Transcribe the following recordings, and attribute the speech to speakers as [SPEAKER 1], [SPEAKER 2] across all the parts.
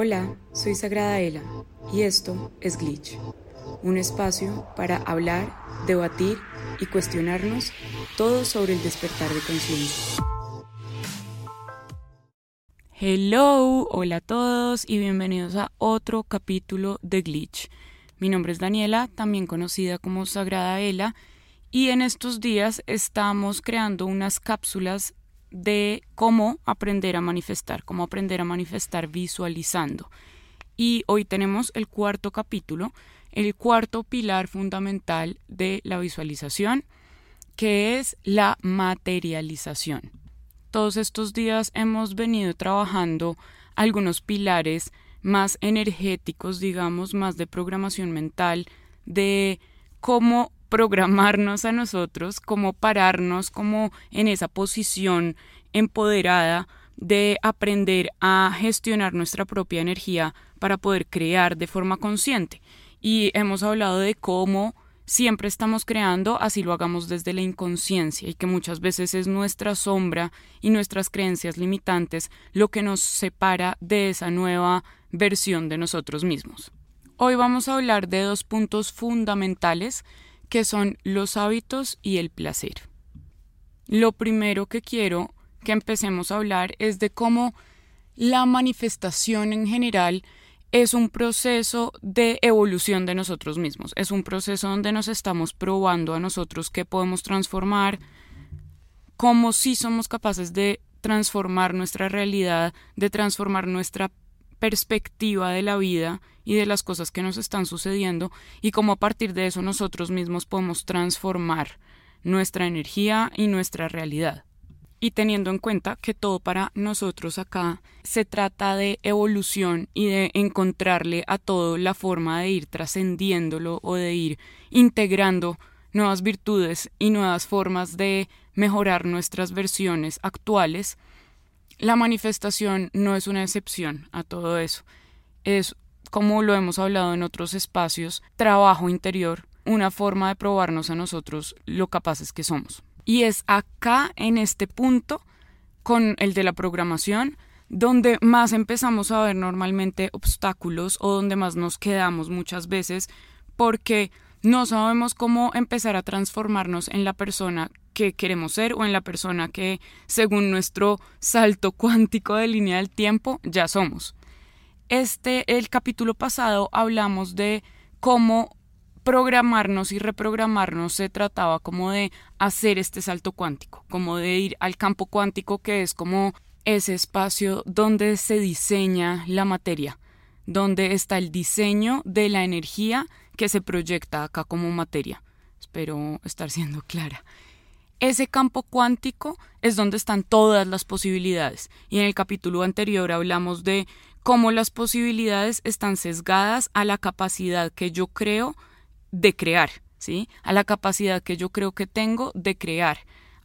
[SPEAKER 1] Hola, soy Sagrada Ela y esto es Glitch, un espacio para hablar, debatir y cuestionarnos todo sobre el despertar de conciencia. Hello, hola a todos y bienvenidos a otro capítulo de Glitch. Mi nombre es Daniela, también conocida como Sagrada Ela, y en estos días estamos creando unas cápsulas de cómo aprender a manifestar, cómo aprender a manifestar visualizando. Y hoy tenemos el cuarto capítulo, el cuarto pilar fundamental de la visualización, que es la materialización. Todos estos días hemos venido trabajando algunos pilares más energéticos, digamos, más de programación mental, de cómo programarnos a nosotros, como pararnos como en esa posición empoderada de aprender a gestionar nuestra propia energía para poder crear de forma consciente. Y hemos hablado de cómo siempre estamos creando, así lo hagamos desde la inconsciencia y que muchas veces es nuestra sombra y nuestras creencias limitantes lo que nos separa de esa nueva versión de nosotros mismos. Hoy vamos a hablar de dos puntos fundamentales que son los hábitos y el placer. Lo primero que quiero que empecemos a hablar es de cómo la manifestación en general es un proceso de evolución de nosotros mismos, es un proceso donde nos estamos probando a nosotros qué podemos transformar, cómo sí somos capaces de transformar nuestra realidad, de transformar nuestra perspectiva de la vida y de las cosas que nos están sucediendo y cómo a partir de eso nosotros mismos podemos transformar nuestra energía y nuestra realidad. Y teniendo en cuenta que todo para nosotros acá se trata de evolución y de encontrarle a todo la forma de ir trascendiéndolo o de ir integrando nuevas virtudes y nuevas formas de mejorar nuestras versiones actuales, la manifestación no es una excepción a todo eso. Es, como lo hemos hablado en otros espacios, trabajo interior, una forma de probarnos a nosotros lo capaces que somos. Y es acá, en este punto, con el de la programación, donde más empezamos a ver normalmente obstáculos o donde más nos quedamos muchas veces porque no sabemos cómo empezar a transformarnos en la persona que queremos ser o en la persona que, según nuestro salto cuántico de línea del tiempo, ya somos. Este, el capítulo pasado hablamos de cómo programarnos y reprogramarnos se trataba como de hacer este salto cuántico, como de ir al campo cuántico que es como ese espacio donde se diseña la materia, donde está el diseño de la energía que se proyecta acá como materia. Espero estar siendo clara. Ese campo cuántico es donde están todas las posibilidades. Y en el capítulo anterior hablamos de cómo las posibilidades están sesgadas a la capacidad que yo creo de crear, ¿sí? A la capacidad que yo creo que tengo de crear,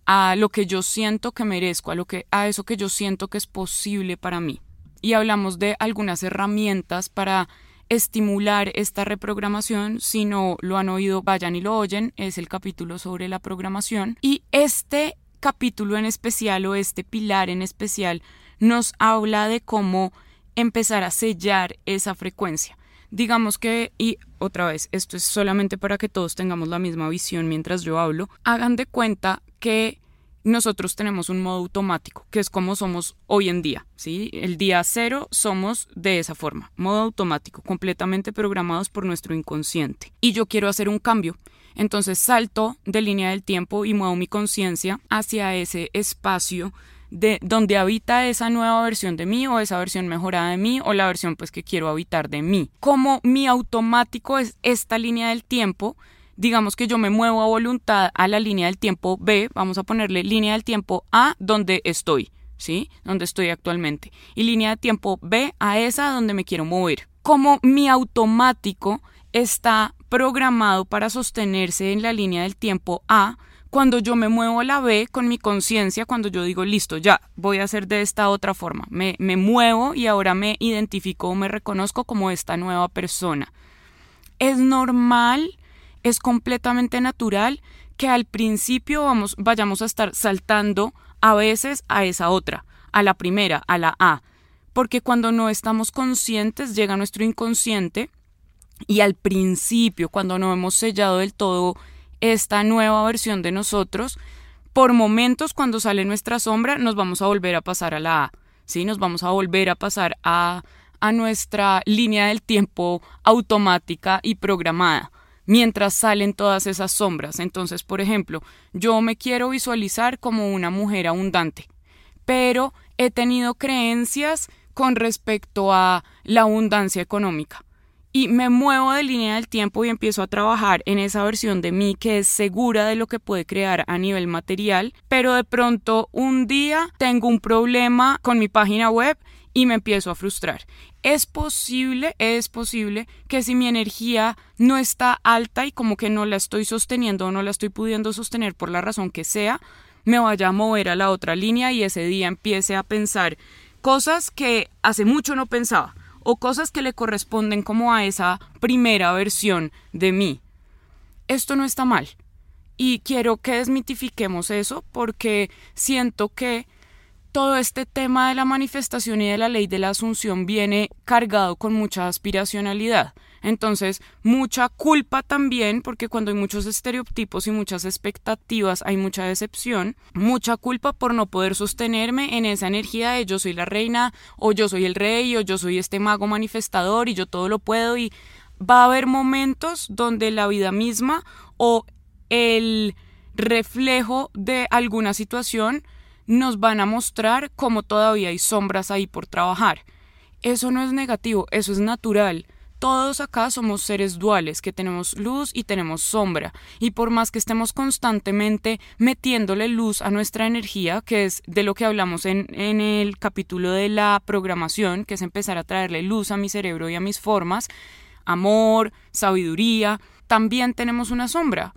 [SPEAKER 1] a lo que yo siento que merezco, a lo que a eso que yo siento que es posible para mí. Y hablamos de algunas herramientas para estimular esta reprogramación. Si no lo han oído, vayan y lo oyen. Es el capítulo sobre la programación. Y este capítulo en especial o este pilar en especial nos habla de cómo empezar a sellar esa frecuencia. Digamos que, y otra vez, esto es solamente para que todos tengamos la misma visión mientras yo hablo, hagan de cuenta que nosotros tenemos un modo automático, que es como somos hoy en día, ¿sí? El día cero somos de esa forma, modo automático, completamente programados por nuestro inconsciente. Y yo quiero hacer un cambio. Entonces salto de línea del tiempo y muevo mi conciencia hacia ese espacio de donde habita esa nueva versión de mí o esa versión mejorada de mí o la versión pues que quiero habitar de mí. Como mi automático es esta línea del tiempo, digamos que yo me muevo a voluntad a la línea del tiempo B, vamos a ponerle línea del tiempo A donde estoy, ¿sí? Donde estoy actualmente. Y línea de tiempo B a esa donde me quiero mover. Como mi automático está programado para sostenerse en la línea del tiempo A, cuando yo me muevo a la B con mi conciencia, cuando yo digo, listo, ya, voy a hacer de esta otra forma, me, me muevo y ahora me identifico o me reconozco como esta nueva persona. Es normal es completamente natural que al principio vamos, vayamos a estar saltando a veces a esa otra, a la primera, a la A. porque cuando no estamos conscientes llega nuestro inconsciente y al principio, cuando no hemos sellado del todo esta nueva versión de nosotros, por momentos cuando sale nuestra sombra nos vamos a volver a pasar a la A, ¿sí? Nos vamos a volver a pasar a, a nuestra línea del tiempo automática y programada mientras salen todas esas sombras. Entonces, por ejemplo, yo me quiero visualizar como una mujer abundante, pero he tenido creencias con respecto a la abundancia económica. Y me muevo de línea del tiempo y empiezo a trabajar en esa versión de mí que es segura de lo que puede crear a nivel material, pero de pronto un día tengo un problema con mi página web y me empiezo a frustrar. Es posible, es posible que si mi energía no está alta y como que no la estoy sosteniendo o no la estoy pudiendo sostener por la razón que sea, me vaya a mover a la otra línea y ese día empiece a pensar cosas que hace mucho no pensaba o cosas que le corresponden como a esa primera versión de mí. Esto no está mal. Y quiero que desmitifiquemos eso porque siento que todo este tema de la manifestación y de la ley de la asunción viene cargado con mucha aspiracionalidad. Entonces, mucha culpa también, porque cuando hay muchos estereotipos y muchas expectativas, hay mucha decepción, mucha culpa por no poder sostenerme en esa energía de yo soy la reina, o yo soy el rey, o yo soy este mago manifestador y yo todo lo puedo y va a haber momentos donde la vida misma o el reflejo de alguna situación nos van a mostrar cómo todavía hay sombras ahí por trabajar. Eso no es negativo, eso es natural. Todos acá somos seres duales, que tenemos luz y tenemos sombra, y por más que estemos constantemente metiéndole luz a nuestra energía, que es de lo que hablamos en, en el capítulo de la programación, que es empezar a traerle luz a mi cerebro y a mis formas, amor, sabiduría, también tenemos una sombra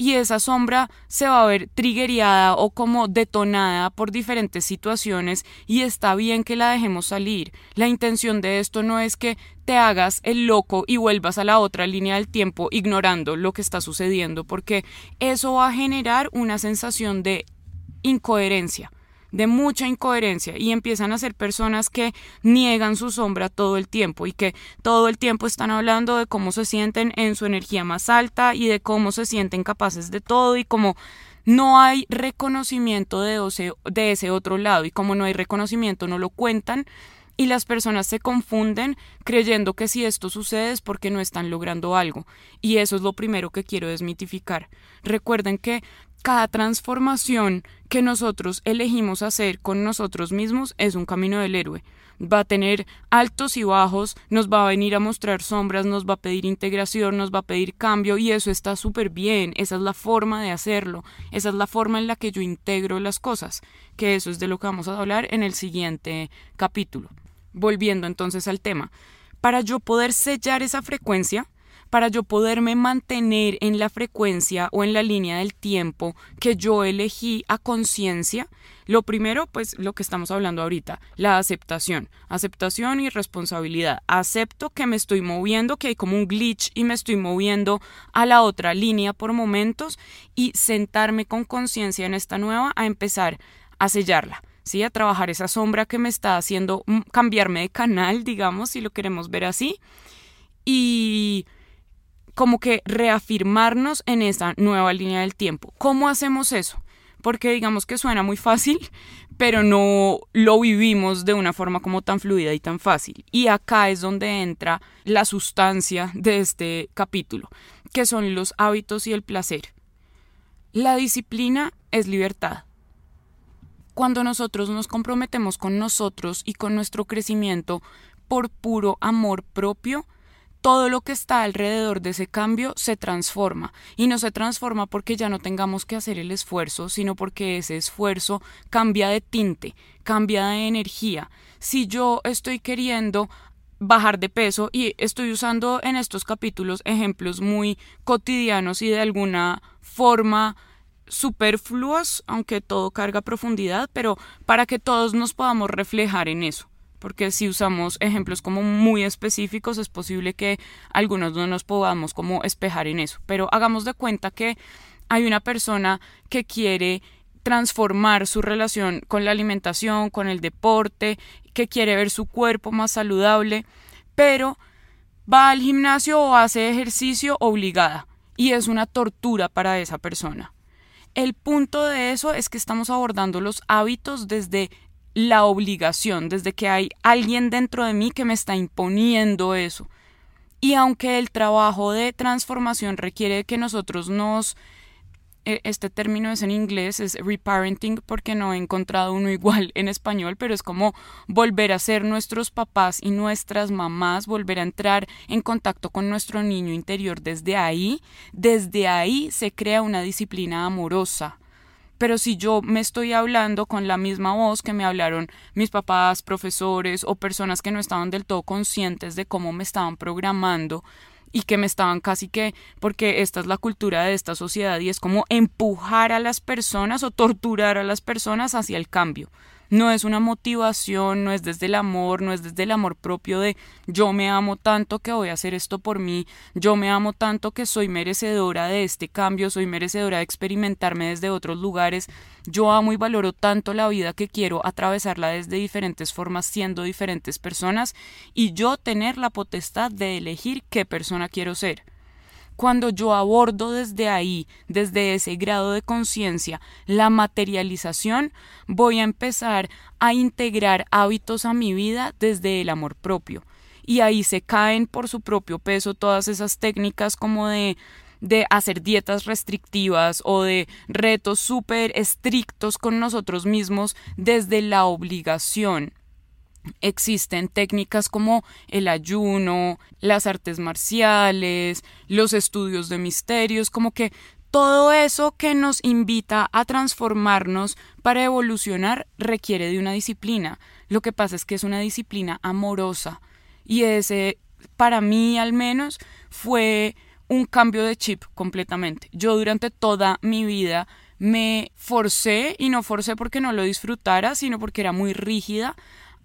[SPEAKER 1] y esa sombra se va a ver triggereada o como detonada por diferentes situaciones y está bien que la dejemos salir. La intención de esto no es que te hagas el loco y vuelvas a la otra línea del tiempo ignorando lo que está sucediendo porque eso va a generar una sensación de incoherencia de mucha incoherencia y empiezan a ser personas que niegan su sombra todo el tiempo y que todo el tiempo están hablando de cómo se sienten en su energía más alta y de cómo se sienten capaces de todo y cómo no hay reconocimiento de ese, otro lado y como no hay reconocimiento no lo cuentan y las personas se confunden creyendo que si esto sucede es porque no están logrando algo. Y eso es lo primero que quiero desmitificar. Recuerden que cada transformación que nosotros elegimos hacer con nosotros mismos es un camino del héroe. Va a tener altos y bajos, nos va a venir a mostrar sombras, nos va a pedir integración, nos va a pedir cambio y eso está súper bien, esa es la forma de hacerlo, esa es la forma en la que yo integro las cosas, que eso es de lo que vamos a hablar en el siguiente capítulo. Volviendo entonces al tema, para yo poder sellar esa frecuencia, para yo poderme mantener en la frecuencia o en la línea del tiempo que yo elegí a conciencia, lo primero, pues lo que estamos hablando ahorita, la aceptación, aceptación y responsabilidad. Acepto que me estoy moviendo, que hay como un glitch y me estoy moviendo a la otra línea por momentos y sentarme con conciencia en esta nueva a empezar a sellarla. ¿sí? A trabajar esa sombra que me está haciendo mm, cambiarme de canal, digamos, si lo queremos ver así. Y como que reafirmarnos en esa nueva línea del tiempo. ¿Cómo hacemos eso? Porque digamos que suena muy fácil, pero no lo vivimos de una forma como tan fluida y tan fácil. Y acá es donde entra la sustancia de este capítulo, que son los hábitos y el placer. La disciplina es libertad. Cuando nosotros nos comprometemos con nosotros y con nuestro crecimiento por puro amor propio, todo lo que está alrededor de ese cambio se transforma y no se transforma porque ya no tengamos que hacer el esfuerzo, sino porque ese esfuerzo cambia de tinte, cambia de energía. Si yo estoy queriendo bajar de peso y estoy usando en estos capítulos ejemplos muy cotidianos y de alguna forma superfluos, aunque todo carga profundidad, pero para que todos nos podamos reflejar en eso porque si usamos ejemplos como muy específicos es posible que algunos no nos podamos como espejar en eso, pero hagamos de cuenta que hay una persona que quiere transformar su relación con la alimentación, con el deporte, que quiere ver su cuerpo más saludable, pero va al gimnasio o hace ejercicio obligada y es una tortura para esa persona. El punto de eso es que estamos abordando los hábitos desde la obligación, desde que hay alguien dentro de mí que me está imponiendo eso. Y aunque el trabajo de transformación requiere que nosotros nos e, este término es en inglés, es reparenting, porque no he encontrado uno igual en español, pero es como volver a ser nuestros papás y nuestras mamás, volver a entrar en contacto con nuestro niño interior desde ahí, desde ahí se crea una disciplina amorosa. Pero si yo me estoy hablando con la misma voz que me hablaron mis papás, profesores o personas que no estaban del todo conscientes de cómo me estaban programando, y que me estaban casi que, porque esta es la cultura de esta sociedad y es como empujar a las personas o torturar a las personas hacia el cambio. No es una motivación, no es desde el amor, no es desde el amor propio de yo me amo tanto que voy a hacer esto por mí, yo me amo tanto que soy merecedora de este cambio, soy merecedora de experimentarme desde otros lugares, yo amo y valoro tanto la vida que quiero atravesarla desde diferentes formas, siendo diferentes personas y yo tener la potestad de elegir qué persona quiero ser. Cuando yo abordo desde ahí, desde ese grado de conciencia, la materialización, voy a empezar a integrar hábitos a mi vida desde el amor propio. Y ahí se caen por su propio peso todas esas técnicas como de de hacer dietas restrictivas o de retos súper estrictos con nosotros mismos desde la obligación. Existen técnicas como el ayuno, las artes marciales, los estudios de misterios, como que todo eso que nos invita a transformarnos para evolucionar requiere de una disciplina. Lo que pasa es que es una disciplina amorosa y ese, para mí al menos, fue un cambio de chip completamente. Yo durante toda mi vida me forcé, y no forcé porque no lo disfrutara, sino porque era muy rígida,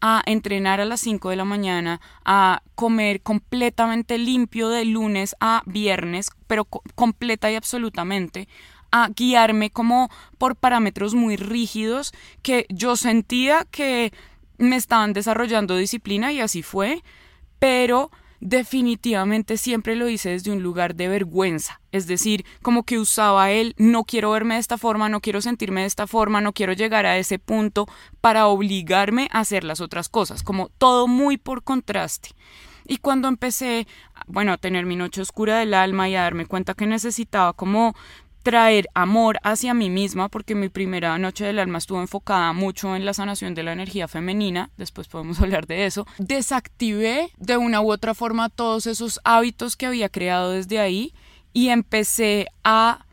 [SPEAKER 1] a entrenar a las 5 de la mañana, a comer completamente limpio de lunes a viernes, pero completa y absolutamente, a guiarme como por parámetros muy rígidos que yo sentía que me estaban desarrollando disciplina y así fue, pero definitivamente siempre lo hice desde un lugar de vergüenza, es decir, como que usaba él, no quiero verme de esta forma, no quiero sentirme de esta forma, no quiero llegar a ese punto para obligarme a hacer las otras cosas, como todo muy por contraste. Y cuando empecé, bueno, a tener mi noche oscura del alma y a darme cuenta que necesitaba como traer amor hacia mí misma, porque mi primera noche del alma estuvo enfocada mucho en la sanación de la energía femenina, después podemos hablar de eso, desactivé de una u otra forma todos esos hábitos que había creado desde ahí y empecé a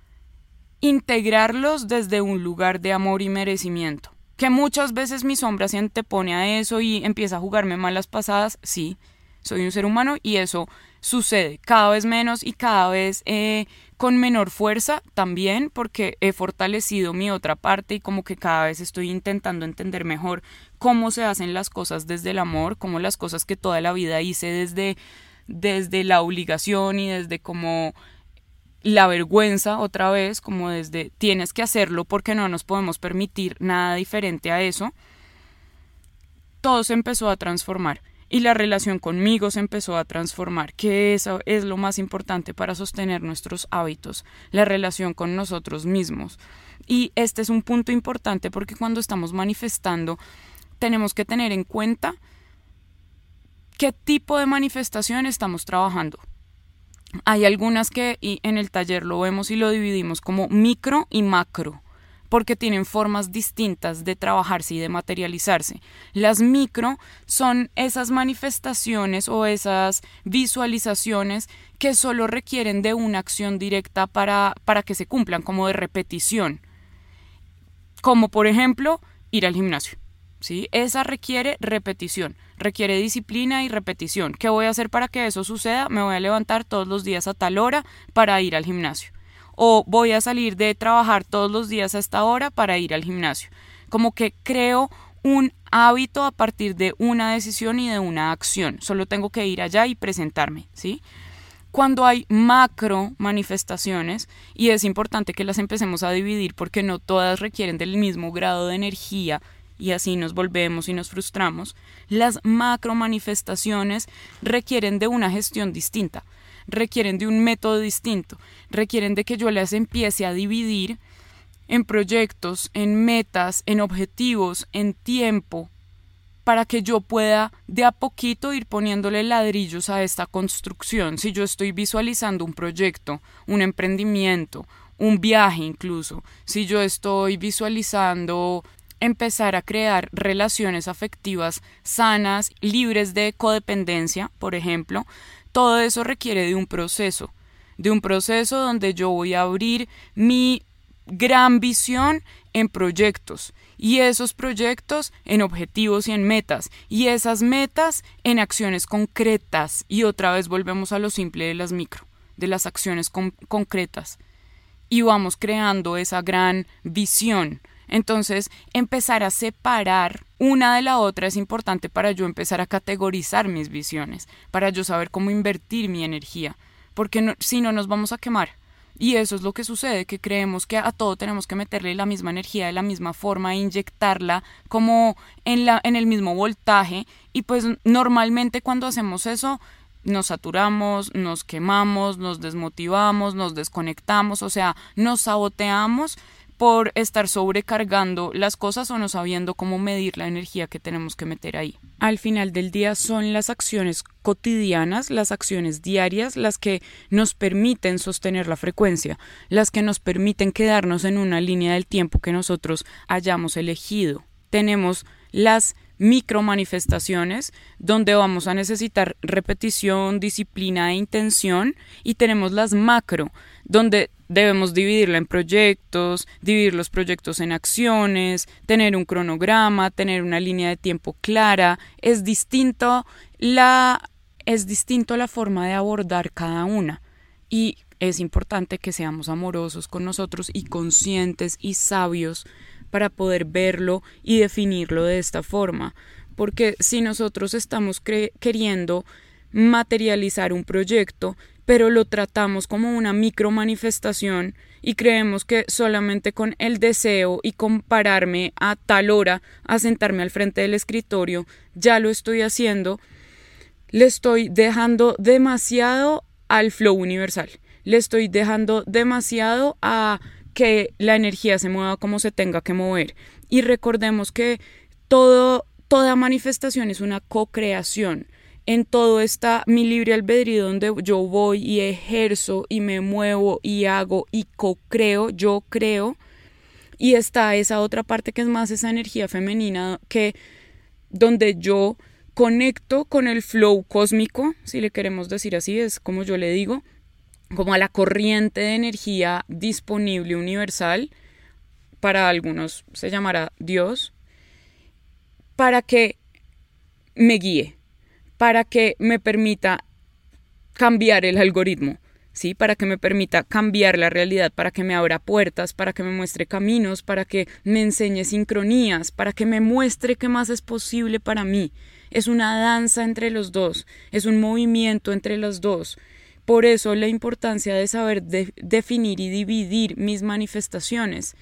[SPEAKER 1] integrarlos desde un lugar de amor y merecimiento. Que muchas veces mi sombra se antepone a eso y empieza a jugarme malas pasadas, sí, soy un ser humano y eso sucede cada vez menos y cada vez eh, con menor fuerza también porque he fortalecido mi otra parte y como que cada vez estoy intentando entender mejor cómo se hacen las cosas desde el amor, cómo las cosas que toda la vida hice desde, desde la obligación y desde como la vergüenza otra vez, como desde tienes que hacerlo porque no nos podemos permitir nada diferente a eso, todo se empezó a transformar y la relación conmigo se empezó a transformar, que eso es lo más importante para sostener nuestros hábitos, la relación con nosotros mismos. Y este es un punto importante porque cuando estamos manifestando tenemos que tener en cuenta qué tipo de manifestación estamos trabajando. Hay algunas que y en el taller lo vemos y lo dividimos como micro y macro porque tienen formas distintas de trabajarse y de materializarse. Las micro son esas manifestaciones o esas visualizaciones que solo requieren de una acción directa para, para que se cumplan, como de repetición. Como por ejemplo ir al gimnasio. ¿sí? Esa requiere repetición, requiere disciplina y repetición. ¿Qué voy a hacer para que eso suceda? Me voy a levantar todos los días a tal hora para ir al gimnasio o voy a salir de trabajar todos los días a esta hora para ir al gimnasio. Como que creo un hábito a partir de una decisión y de una acción. Solo tengo que ir allá y presentarme, ¿sí? cuando hay macro manifestaciones, y es importante que las empecemos a dividir porque no todas requieren del mismo grado de energía y así nos volvemos y nos frustramos, las macro manifestaciones requieren de una gestión distinta, requieren de un método distinto, requieren de que yo las empiece a dividir en proyectos, en metas, en objetivos, en tiempo, para que yo pueda de a poquito ir poniéndole ladrillos a esta construcción. Si yo estoy visualizando un proyecto, un emprendimiento, un viaje incluso, si yo estoy visualizando empezar a crear relaciones afectivas sanas, libres de codependencia, por ejemplo, todo eso requiere de un proceso, de un proceso donde yo voy a abrir mi gran visión en proyectos y esos proyectos en objetivos y en metas y esas metas en acciones concretas y otra vez volvemos a lo simple de las micro, de las acciones concretas y vamos creando esa gran visión. Entonces, empezar a separar una de la otra es importante para yo empezar a categorizar mis visiones, para yo saber cómo invertir mi energía, porque si no nos vamos a quemar. Y eso es lo que sucede, que creemos que a todo tenemos que meterle la misma energía de la misma forma, e inyectarla como en, la, en el mismo voltaje. Y pues normalmente cuando hacemos eso, nos saturamos, nos quemamos, nos desmotivamos, nos desconectamos, o sea, nos saboteamos por estar sobrecargando las cosas o no sabiendo cómo medir la energía que tenemos que meter ahí. Al final del día son las acciones cotidianas, las acciones diarias, las que nos permiten sostener la frecuencia, las que nos permiten quedarnos en una línea del tiempo que nosotros hayamos elegido. Tenemos las micro manifestaciones donde vamos a necesitar repetición, disciplina e intención y tenemos las macro donde debemos dividirla en proyectos, dividir los proyectos en acciones, tener un cronograma, tener una línea de tiempo clara. Es distinto la es distinto la forma de abordar cada una y es importante que seamos amorosos con nosotros y conscientes y sabios para poder verlo y definirlo de esta forma, porque si nosotros estamos queriendo materializar un proyecto, pero lo tratamos como una micro manifestación y creemos que solamente con el deseo y compararme a tal hora a sentarme al frente del escritorio ya lo estoy haciendo, le estoy dejando demasiado al flow universal, le estoy dejando demasiado a que la energía se mueva como se tenga que mover. Y recordemos que todo, toda manifestación es una co-creación en todo está mi libre albedrío donde yo voy y ejerzo y me muevo y hago y co-creo, yo creo. Y está esa otra parte que es más esa energía femenina que donde yo conecto con el flow cósmico, si le queremos decir así, es como yo le digo, como a la corriente de energía disponible universal, para algunos se llamará Dios, para que me guíe, para que me permita cambiar el algoritmo, ¿sí? Para que me permita cambiar la realidad, para que me abra puertas, para que me muestre caminos, para que me enseñe sincronías, para que me muestre qué más es posible para mí. Es una danza entre los dos, es un movimiento entre los dos. Por eso la importancia de saber definir y dividir mis manifestaciones,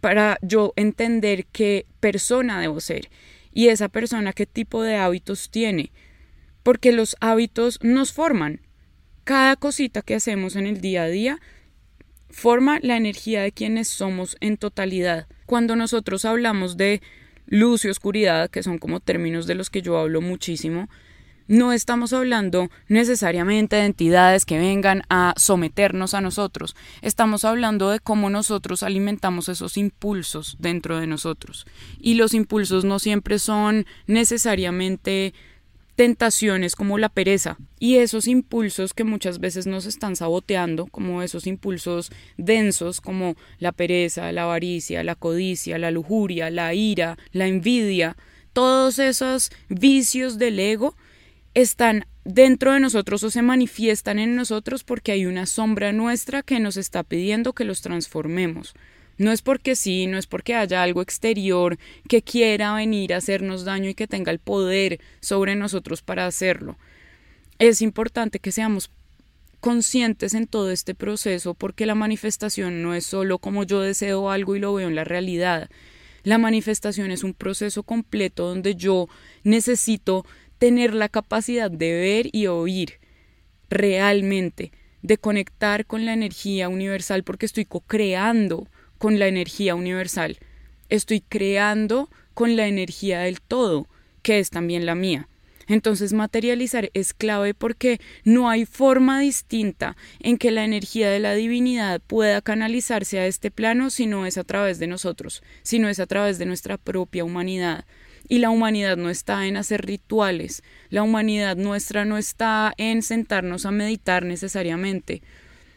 [SPEAKER 1] para yo entender qué persona debo ser y esa persona qué tipo de hábitos tiene, porque los hábitos nos forman. Cada cosita que hacemos en el día a día forma la energía de quienes somos en totalidad. Cuando nosotros hablamos de luz y oscuridad, que son como términos de los que yo hablo muchísimo, no estamos hablando necesariamente de entidades que vengan a someternos a nosotros, estamos hablando de cómo nosotros alimentamos esos impulsos dentro de nosotros. Y los impulsos no siempre son necesariamente tentaciones como la pereza y esos impulsos que muchas veces nos están saboteando, como esos impulsos densos como la pereza, la avaricia, la codicia, la lujuria, la ira, la envidia, todos esos vicios del ego están dentro de nosotros o se manifiestan en nosotros porque hay una sombra nuestra que nos está pidiendo que los transformemos. No es porque sí, no es porque haya algo exterior que quiera venir a hacernos daño y que tenga el poder sobre nosotros para hacerlo. Es importante que seamos conscientes en todo este proceso porque la manifestación no es solo como yo deseo algo y lo veo en la realidad. La manifestación es un proceso completo donde yo necesito tener la capacidad de ver y oír realmente, de conectar con la energía universal porque estoy co-creando con la energía universal. Estoy creando con la energía del todo, que es también la mía. Entonces materializar es clave porque no hay forma distinta en que la energía de la divinidad pueda canalizarse a este plano si no es a través de nosotros, si no es a través de nuestra propia humanidad. Y la humanidad no está en hacer rituales, la humanidad nuestra no está en sentarnos a meditar necesariamente,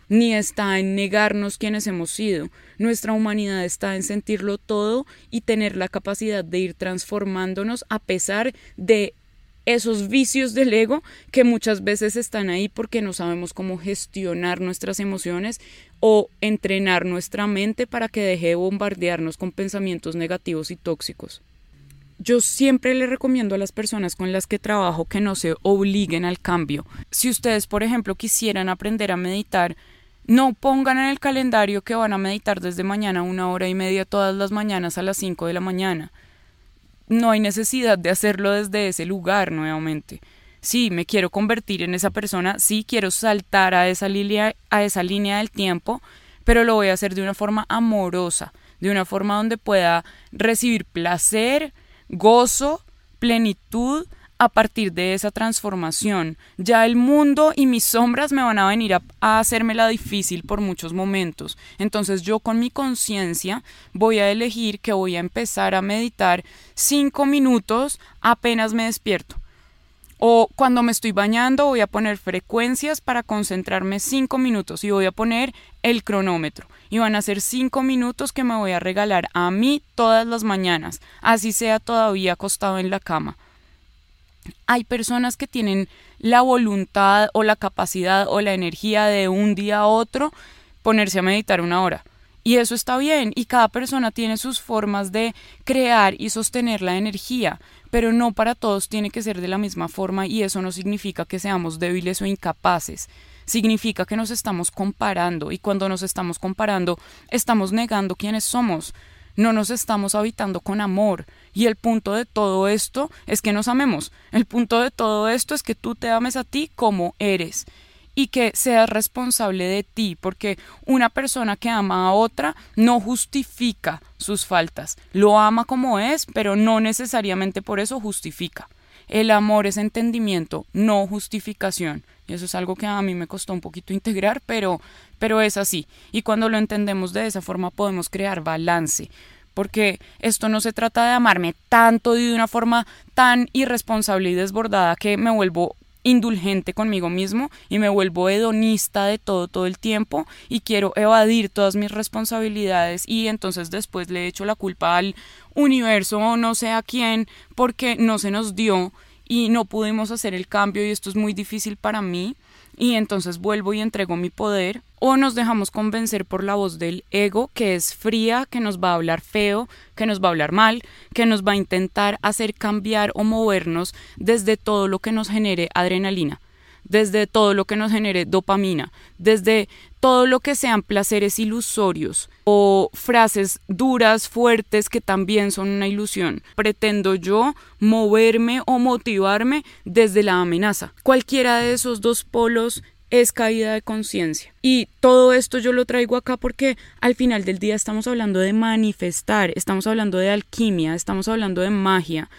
[SPEAKER 1] ni está en negarnos quienes hemos sido. Nuestra humanidad está en sentirlo todo y tener la capacidad de ir transformándonos a pesar de esos vicios del ego que muchas veces están ahí porque no sabemos cómo gestionar nuestras emociones o entrenar nuestra mente para que deje de bombardearnos con pensamientos negativos y tóxicos. Yo siempre le recomiendo a las personas con las que trabajo que no se obliguen al cambio. Si ustedes, por ejemplo, quisieran aprender a meditar, no pongan en el calendario que van a meditar desde mañana una hora y media todas las mañanas a las 5 de la mañana no hay necesidad de hacerlo desde ese lugar nuevamente. Sí, me quiero convertir en esa persona, sí quiero saltar a esa, línea, a esa línea del tiempo, pero lo voy a hacer de una forma amorosa, de una forma donde pueda recibir placer, gozo, plenitud, a partir de esa transformación. Ya el mundo y mis sombras me van a venir a, a hacérmela difícil por muchos momentos. Entonces yo con mi conciencia voy a elegir que voy a empezar a meditar cinco minutos apenas me despierto. O cuando me estoy bañando voy a poner frecuencias para concentrarme cinco minutos y voy a poner el cronómetro. Y van a ser cinco minutos que me voy a regalar a mí todas las mañanas, así sea todavía acostado en la cama hay personas que tienen la voluntad o la capacidad o la energía de un día a otro ponerse a meditar una hora. Y eso está bien, y cada persona tiene sus formas de crear y sostener la energía, pero no para todos tiene que ser de la misma forma y eso no significa que seamos débiles o incapaces. Significa que nos estamos comparando y cuando nos estamos comparando estamos negando quiénes somos, no nos estamos habitando con amor. Y el punto de todo esto es que nos amemos. El punto de todo esto es que tú te ames a ti como eres y que seas responsable de ti, porque una persona que ama a otra no justifica sus faltas. Lo ama como es, pero no necesariamente por eso justifica. El amor es entendimiento, no justificación. Y eso es algo que a mí me costó un poquito integrar, pero, pero es así. Y cuando lo entendemos de esa forma podemos crear balance. Porque esto no se trata de amarme tanto y de una forma tan irresponsable y desbordada que me vuelvo indulgente conmigo mismo y me vuelvo hedonista de todo todo el tiempo y quiero evadir todas mis responsabilidades y entonces después le echo la culpa al universo o no sé a quién porque no se nos dio y no pudimos hacer el cambio y esto es muy difícil para mí y entonces vuelvo y entrego mi poder o nos dejamos convencer por la voz del ego que es fría, que nos va a hablar feo, que nos va a hablar mal, que nos va a intentar hacer cambiar o movernos desde todo lo que nos genere adrenalina desde todo lo que nos genere dopamina, desde todo lo que sean placeres ilusorios o frases duras, fuertes, que también son una ilusión. Pretendo yo moverme o motivarme desde la amenaza. Cualquiera de esos dos polos es caída de conciencia. Y todo esto yo lo traigo acá porque al final del día estamos hablando de manifestar, estamos hablando de alquimia, estamos hablando de magia.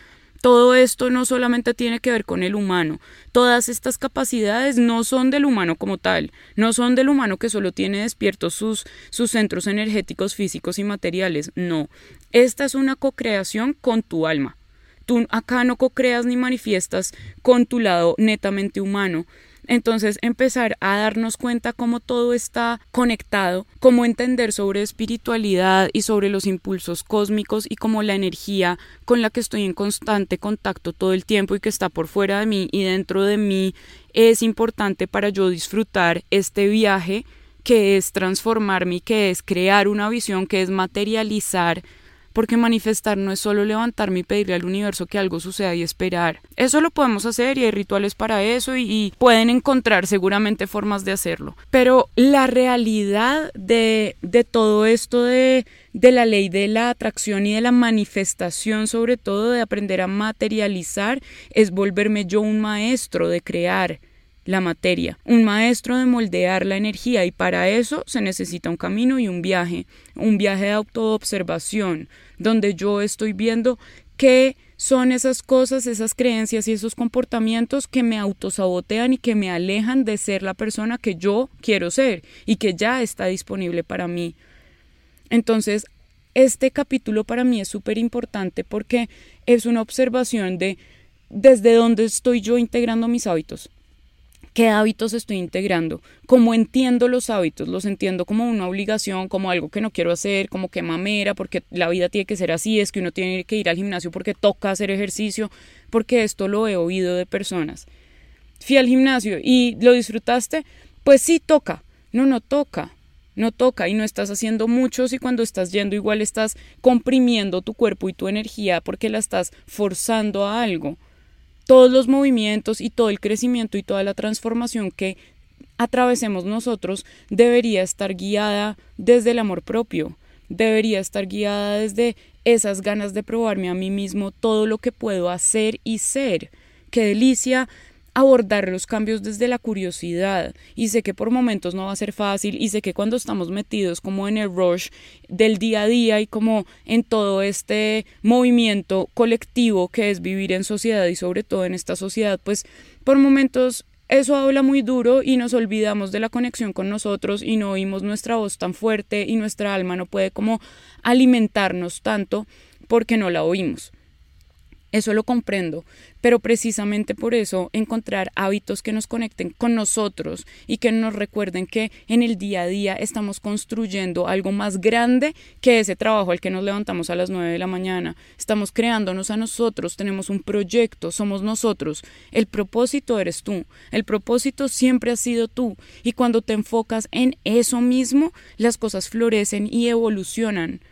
[SPEAKER 1] Todo esto no solamente tiene que ver con el humano, todas estas capacidades no son del humano como tal, no son del humano que solo tiene despiertos sus, sus centros energéticos físicos y materiales, no, esta es una co-creación con tu alma. Tú acá no co-creas ni manifiestas con tu lado netamente humano, entonces empezar a darnos cuenta cómo todo está conectado, cómo entender sobre espiritualidad y sobre los impulsos cósmicos y cómo la energía con la que estoy en constante contacto todo el tiempo y que está por fuera de mí y dentro de mí es importante para yo disfrutar este viaje que es transformarme que es crear una visión, que es materializar porque manifestar no es solo levantarme y pedirle al universo que algo suceda y esperar. Eso lo podemos hacer y hay rituales para eso y, pueden encontrar seguramente formas de hacerlo. Pero la realidad de, de todo esto de, de la ley de la atracción y de la manifestación, sobre todo de aprender a materializar, es volverme yo un maestro de crear la materia, un maestro de moldear la energía y para eso se necesita un camino y un viaje, un viaje de autoobservación, donde yo estoy viendo qué son esas cosas, esas creencias y esos comportamientos que me autosabotean y que me alejan de ser la persona que yo quiero ser y que ya está disponible para mí. Entonces, este capítulo para mí es súper importante porque es una observación de desde dónde estoy yo integrando mis hábitos qué hábitos estoy integrando, cómo entiendo los hábitos, los entiendo como una obligación, como algo que no quiero hacer, como que mamera, porque la vida tiene que ser así, es que uno tiene que ir al gimnasio porque toca hacer ejercicio, porque esto lo he oído de personas. Fui al gimnasio y lo disfrutaste, pues sí toca, no, no toca. No toca y no estás haciendo mucho si cuando estás yendo igual estás comprimiendo tu cuerpo y tu energía porque la estás forzando a algo todos los movimientos y todo el crecimiento y toda la transformación que atravesemos nosotros debería estar guiada desde el amor propio, debería estar guiada desde esas ganas de probarme a mí mismo todo lo que puedo hacer y ser. Qué delicia abordar los cambios desde la curiosidad y sé que por momentos no va a ser fácil y sé que cuando estamos metidos como en el rush del día a día y como en todo este movimiento colectivo que es vivir en sociedad y sobre todo en esta sociedad pues por momentos eso habla muy duro y nos olvidamos de la conexión con nosotros y no oímos nuestra voz tan fuerte y nuestra alma no puede como alimentarnos tanto porque no la oímos. Eso lo comprendo, pero precisamente por eso encontrar hábitos que nos conecten con nosotros y que nos recuerden que en el día a día estamos construyendo algo más grande que ese trabajo al que nos levantamos a las 9 de la mañana. Estamos creándonos a nosotros, tenemos un proyecto, somos nosotros. El propósito eres tú, el propósito siempre ha sido tú y cuando te enfocas en eso mismo, las cosas florecen y evolucionan.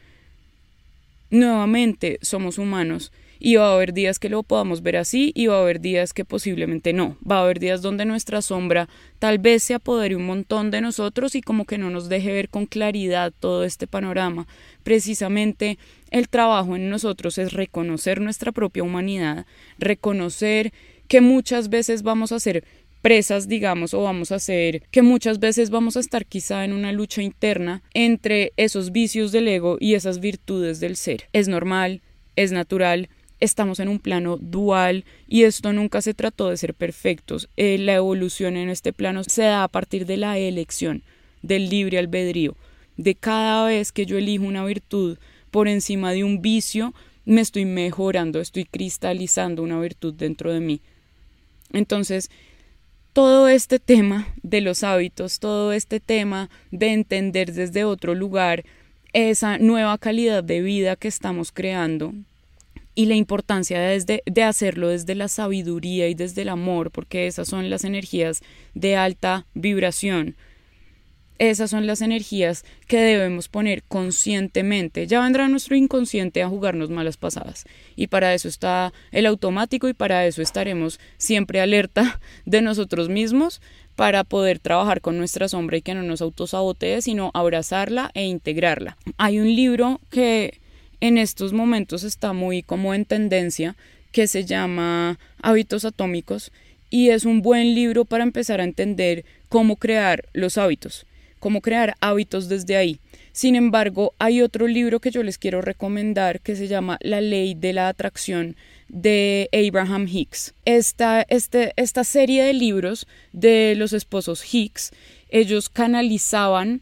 [SPEAKER 1] Nuevamente, somos humanos y va a haber días que lo podamos ver así y va a haber días que posiblemente no. Va a haber días donde nuestra sombra tal vez se apodere un montón de nosotros y como que no nos deje ver con claridad todo este panorama. Precisamente el trabajo en nosotros es reconocer nuestra propia humanidad, reconocer que muchas veces vamos a ser presas, digamos, o vamos a ser que muchas veces vamos a estar quizá en una lucha interna entre esos vicios del ego y esas virtudes del ser. Es normal, es natural, estamos en un plano dual y esto nunca se trató de ser perfectos. Eh, la evolución en este plano se da a partir de la elección, del libre albedrío, de cada vez que yo elijo una virtud por encima de un vicio, me estoy mejorando, estoy cristalizando una virtud dentro de mí. Entonces, todo este tema de los hábitos, todo este tema de entender desde otro lugar esa nueva calidad de vida que estamos creando, y la importancia de, de, hacerlo desde la sabiduría y desde el amor, porque esas son las energías de alta vibración. Esas son las energías que debemos poner conscientemente. Ya vendrá nuestro inconsciente a jugarnos malas pasadas. Y para eso está el automático y para eso estaremos siempre alerta de nosotros mismos para poder trabajar con nuestra sombra y que no nos autosabotee, sino abrazarla e integrarla. Hay un libro que en estos momentos está muy como en tendencia, que se llama Hábitos Atómicos y es un buen libro para empezar a entender cómo crear los hábitos, cómo crear hábitos desde ahí. Sin embargo, hay otro libro que yo les quiero recomendar que se llama La ley de la atracción de Abraham Hicks. Esta, este, esta serie de libros de los esposos Hicks, ellos canalizaban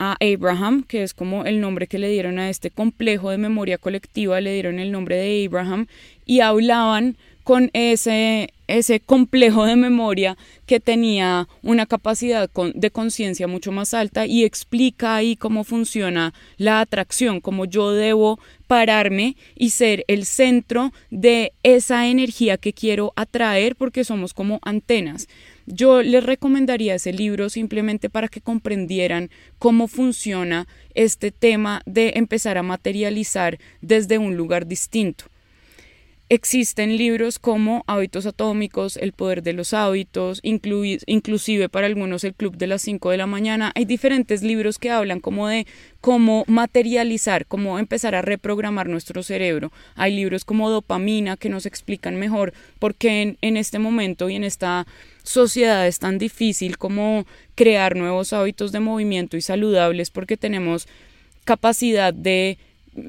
[SPEAKER 1] a Abraham, que es como el nombre que le dieron a este complejo de memoria colectiva, le dieron el nombre de Abraham y hablaban con ese ese complejo de memoria que tenía una capacidad de conciencia mucho más alta y explica ahí cómo funciona la atracción, cómo yo debo pararme y ser el centro de esa energía que quiero atraer porque somos como antenas. Yo les recomendaría ese libro simplemente para que comprendieran cómo funciona este tema de empezar a materializar desde un lugar distinto. Existen libros como Hábitos Atómicos, El Poder de los Hábitos, inclusive para algunos El Club de las 5 de la mañana. Hay diferentes libros que hablan como de cómo materializar, cómo empezar a reprogramar nuestro cerebro. Hay libros como Dopamina que nos explican mejor por qué en, este momento y en esta sociedad es tan difícil como crear nuevos hábitos de movimiento y saludables porque tenemos capacidad de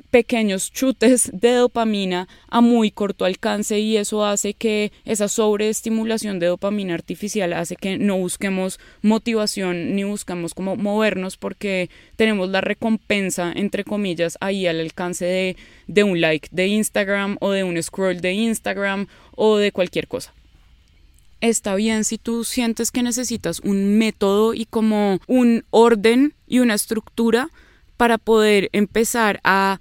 [SPEAKER 1] pequeños chutes de dopamina a muy corto alcance y eso hace que esa sobreestimulación de dopamina artificial hace que no busquemos motivación ni buscamos como movernos porque tenemos la recompensa entre comillas ahí al alcance de, de un like de Instagram o de un scroll de Instagram o de cualquier cosa. Está bien si tú sientes que necesitas un método y como un orden y una estructura para poder empezar a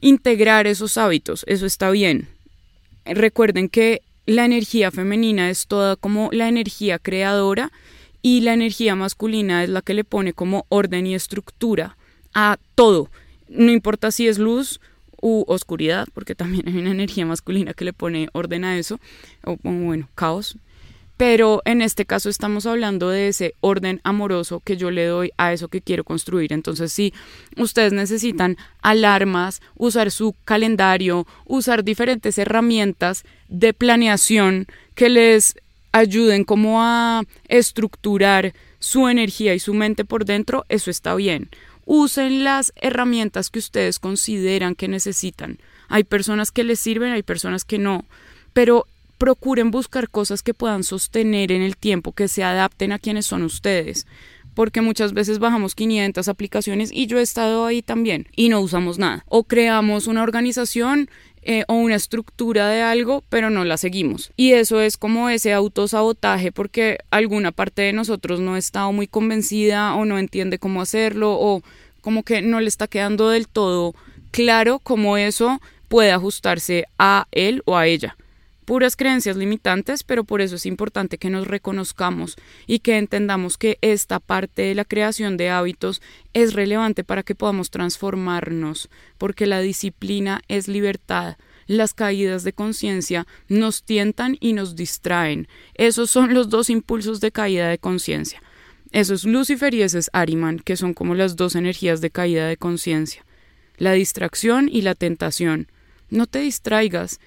[SPEAKER 1] integrar esos hábitos. Eso está bien. Recuerden que la energía femenina es toda como la energía creadora y la energía masculina es la que le pone como orden y estructura a todo. No importa si es luz u oscuridad, porque también hay una energía masculina que le pone orden a eso, o bueno, caos, pero en este caso estamos hablando de ese orden amoroso que yo le doy a eso que quiero construir. Entonces, si ustedes necesitan alarmas, usar su calendario, usar diferentes herramientas de planeación que les ayuden como a estructurar su energía y su mente por dentro, eso está bien. Usen las herramientas que ustedes consideran que necesitan. Hay personas que les sirven, hay personas que no, pero procuren buscar cosas que puedan sostener en el tiempo, que se adapten a quienes son ustedes porque muchas veces bajamos 500 aplicaciones y yo he estado ahí también y no usamos nada. O creamos una organización eh, o una estructura de algo, pero no la seguimos. Y eso es como ese autosabotaje porque alguna parte de nosotros no estado muy convencida o no entiende cómo hacerlo o como que no le está quedando del todo claro cómo eso puede ajustarse a él o a ella puras creencias limitantes, pero por eso es importante que nos reconozcamos y que entendamos que esta parte de la creación de hábitos es relevante para que podamos transformarnos, porque la disciplina es libertad. Las caídas de conciencia nos tientan y nos distraen. Esos son los dos impulsos de caída de conciencia. Eso es Lucifer y ese es Ariman, que son como las dos energías de caída de conciencia. La distracción y la tentación. No te distraigas,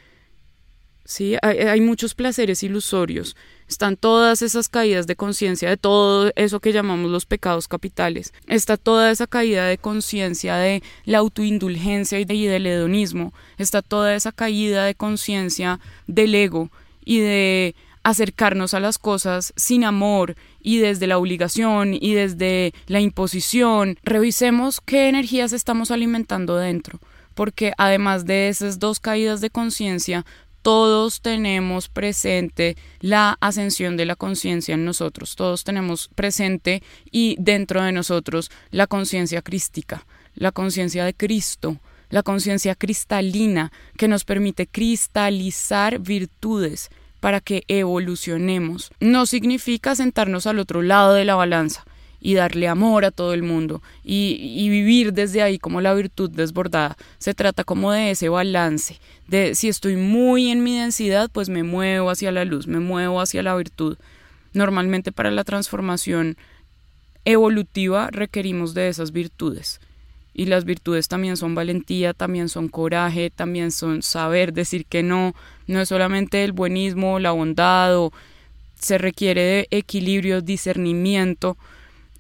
[SPEAKER 1] ¿sí? Hay, muchos placeres ilusorios, están todas esas caídas de conciencia de todo eso que llamamos los pecados capitales, está toda esa caída de conciencia de la autoindulgencia y del hedonismo, está toda esa caída de conciencia del ego y de acercarnos a las cosas sin amor y desde la obligación y desde la imposición. Revisemos qué energías estamos alimentando dentro porque además de esas dos caídas de conciencia, todos tenemos presente la ascensión de la conciencia en nosotros, todos tenemos presente y dentro de nosotros la conciencia crística, la conciencia de Cristo, la conciencia cristalina que nos permite cristalizar virtudes para que evolucionemos. No significa sentarnos al otro lado de la balanza, y darle amor a todo el mundo y, vivir desde ahí como la virtud desbordada. Se trata como de ese balance, de si estoy muy en mi densidad, pues me muevo hacia la luz, me muevo hacia la virtud. Normalmente para la transformación evolutiva requerimos de esas virtudes. Y las virtudes también son valentía, también son coraje, también son saber decir que no, no es solamente el buenismo, la bondad, o se requiere de equilibrio, discernimiento,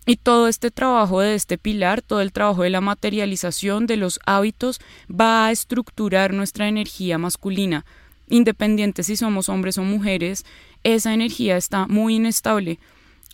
[SPEAKER 1] y todo este trabajo de este pilar, todo el trabajo de la materialización de los hábitos va a estructurar nuestra energía masculina. Independiente si somos hombres o mujeres, esa energía está muy inestable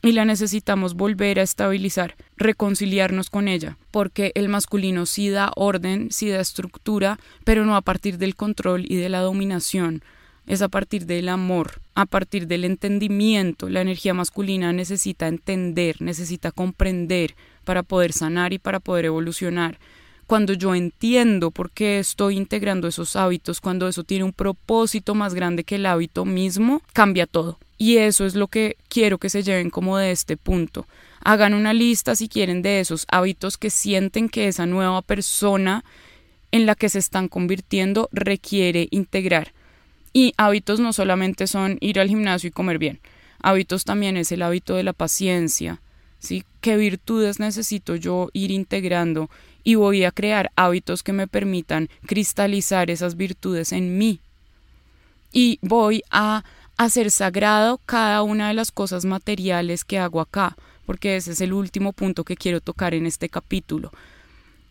[SPEAKER 1] y la necesitamos volver a estabilizar, reconciliarnos con ella, porque el masculino sí da orden, sí da estructura, pero no a partir del control y de la dominación. Es a partir del amor, a partir del entendimiento. La energía masculina necesita entender, necesita comprender para poder sanar y para poder evolucionar. Cuando yo entiendo por qué estoy integrando esos hábitos, cuando eso tiene un propósito más grande que el hábito mismo, cambia todo. Y eso es lo que quiero que se lleven como de este punto. Hagan una lista si quieren de esos hábitos que sienten que esa nueva persona en la que se están convirtiendo requiere integrar. Y hábitos no solamente son ir al gimnasio y comer bien. Hábitos también es el hábito de la paciencia, ¿sí? ¿Qué virtudes necesito yo ir integrando? Y voy a crear hábitos que me permitan cristalizar esas virtudes en mí. Y voy a hacer sagrado cada una de las cosas materiales que hago acá, porque ese es el último punto que quiero tocar en este capítulo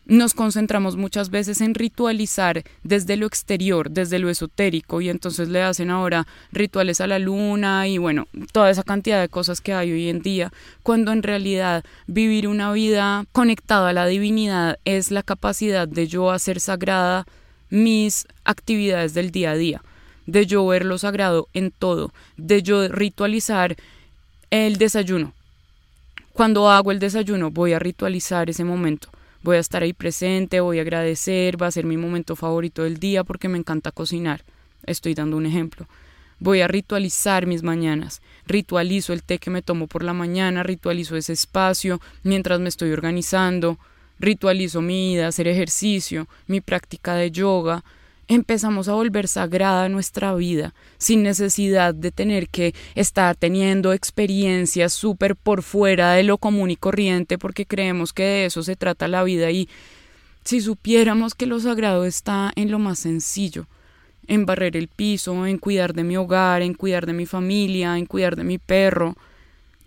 [SPEAKER 1] nos concentramos muchas veces en ritualizar desde lo exterior, desde lo esotérico, y entonces le hacen ahora rituales a la luna y bueno, toda esa cantidad de cosas que hay hoy en día, cuando en realidad vivir una vida conectada a la divinidad es la capacidad de yo hacer sagrada mis actividades del día a día, de yo ver lo sagrado en todo, de yo ritualizar el desayuno. Cuando hago el desayuno voy a ritualizar ese momento voy a estar ahí presente, voy a agradecer, va a ser mi momento favorito del día porque me encanta cocinar. Estoy dando un ejemplo. Voy a ritualizar mis mañanas. Ritualizo el té que me tomo por la mañana, ritualizo ese espacio mientras me estoy organizando, ritualizo mi ida, hacer ejercicio, mi práctica de yoga, empezamos a volver sagrada nuestra vida sin necesidad de tener que estar teniendo experiencias súper por fuera de lo común y corriente porque creemos que de eso se trata la vida. Y si supiéramos que lo sagrado está en lo más sencillo, en barrer el piso, en cuidar de mi hogar, en cuidar de mi familia, en cuidar de mi perro,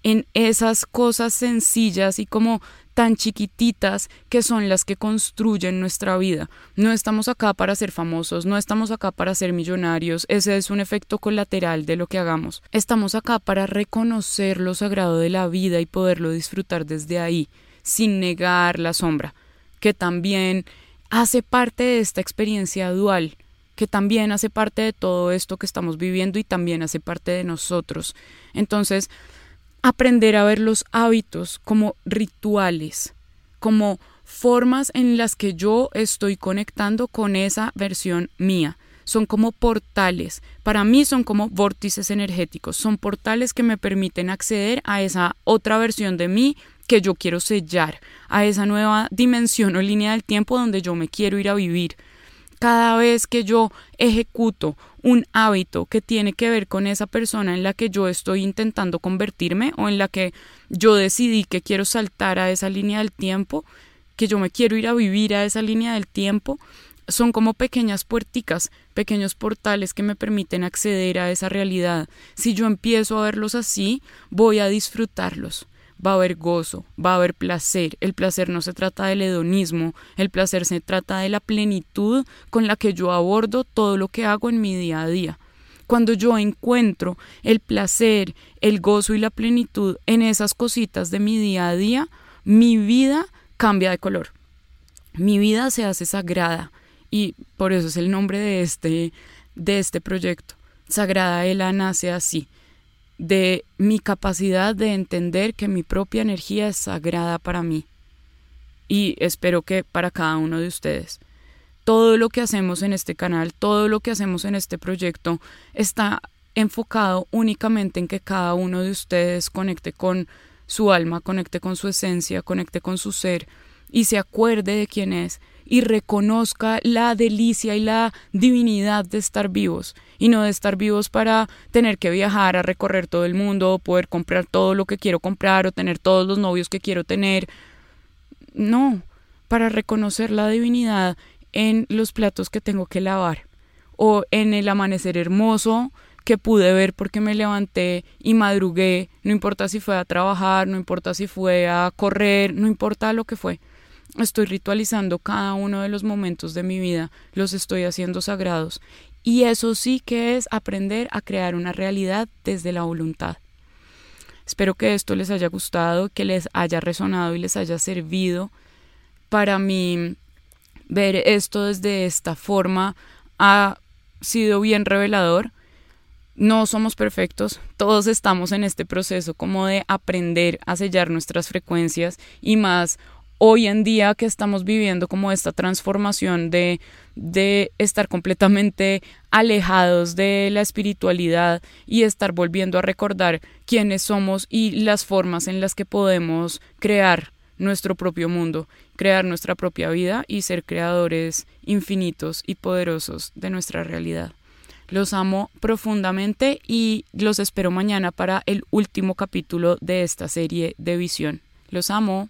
[SPEAKER 1] en esas cosas sencillas y como tan chiquititas que son las que construyen nuestra vida. No estamos acá para ser famosos, no estamos acá para ser millonarios, ese es un efecto colateral de lo que hagamos. Estamos acá para reconocer lo sagrado de la vida y poderlo disfrutar desde ahí, sin negar la sombra, que también hace parte de esta experiencia dual que también hace parte de todo esto que estamos viviendo y también hace parte de nosotros. Entonces, aprender a ver los hábitos como rituales, como formas en las que yo estoy conectando con esa versión mía. Son como portales. Para mí son como vórtices energéticos. Son portales que me permiten acceder a esa otra versión de mí que yo quiero sellar, a esa nueva dimensión o línea del tiempo donde yo me quiero ir a vivir. Cada vez que yo ejecuto un hábito que tiene que ver con esa persona en la que yo estoy intentando convertirme o en la que yo decidí que quiero saltar a esa línea del tiempo, que yo me quiero ir a vivir a esa línea del tiempo, son como pequeñas puerticas, pequeños portales que me permiten acceder a esa realidad. Si yo empiezo a verlos así, voy a disfrutarlos va a haber gozo, va a haber placer. El placer no se trata del hedonismo, el placer se trata de la plenitud con la que yo abordo todo lo que hago en mi día a día. Cuando yo encuentro el placer, el gozo y la plenitud en esas cositas de mi día a día, mi vida cambia de color. Mi vida se hace sagrada y por eso es el nombre de este, de este proyecto. Sagrada Ela nace así de mi capacidad de entender que mi propia energía es sagrada para mí y espero que para cada uno de ustedes. Todo lo que hacemos en este canal, todo lo que hacemos en este proyecto está enfocado únicamente en que cada uno de ustedes conecte con su alma, conecte con su esencia, conecte con su ser y se acuerde de quién es y reconozca la delicia y la divinidad de estar vivos y no de estar vivos para tener que viajar a recorrer todo el mundo, o poder comprar todo lo que quiero comprar o tener todos los novios que quiero tener. No, para reconocer la divinidad en los platos que tengo que lavar o en el amanecer hermoso que pude ver porque me levanté y madrugué, no importa si fue a trabajar, no importa si fue a correr, no importa lo que fue Estoy ritualizando cada uno de los momentos de mi vida, los estoy haciendo sagrados. Y eso sí que es aprender a crear una realidad desde la voluntad. Espero que esto les haya gustado, que les haya resonado y les haya servido. Para mí, ver esto desde esta forma ha sido bien revelador. no somos perfectos, todos estamos en este proceso como de aprender a sellar nuestras frecuencias y más hoy en día que estamos viviendo como esta transformación de, de estar completamente alejados de la espiritualidad y estar volviendo a recordar quiénes somos y las formas en las que podemos crear nuestro propio mundo, crear nuestra propia vida y ser creadores infinitos y poderosos de nuestra realidad. Los amo profundamente y los espero mañana para el último capítulo de esta serie de visión. Los amo.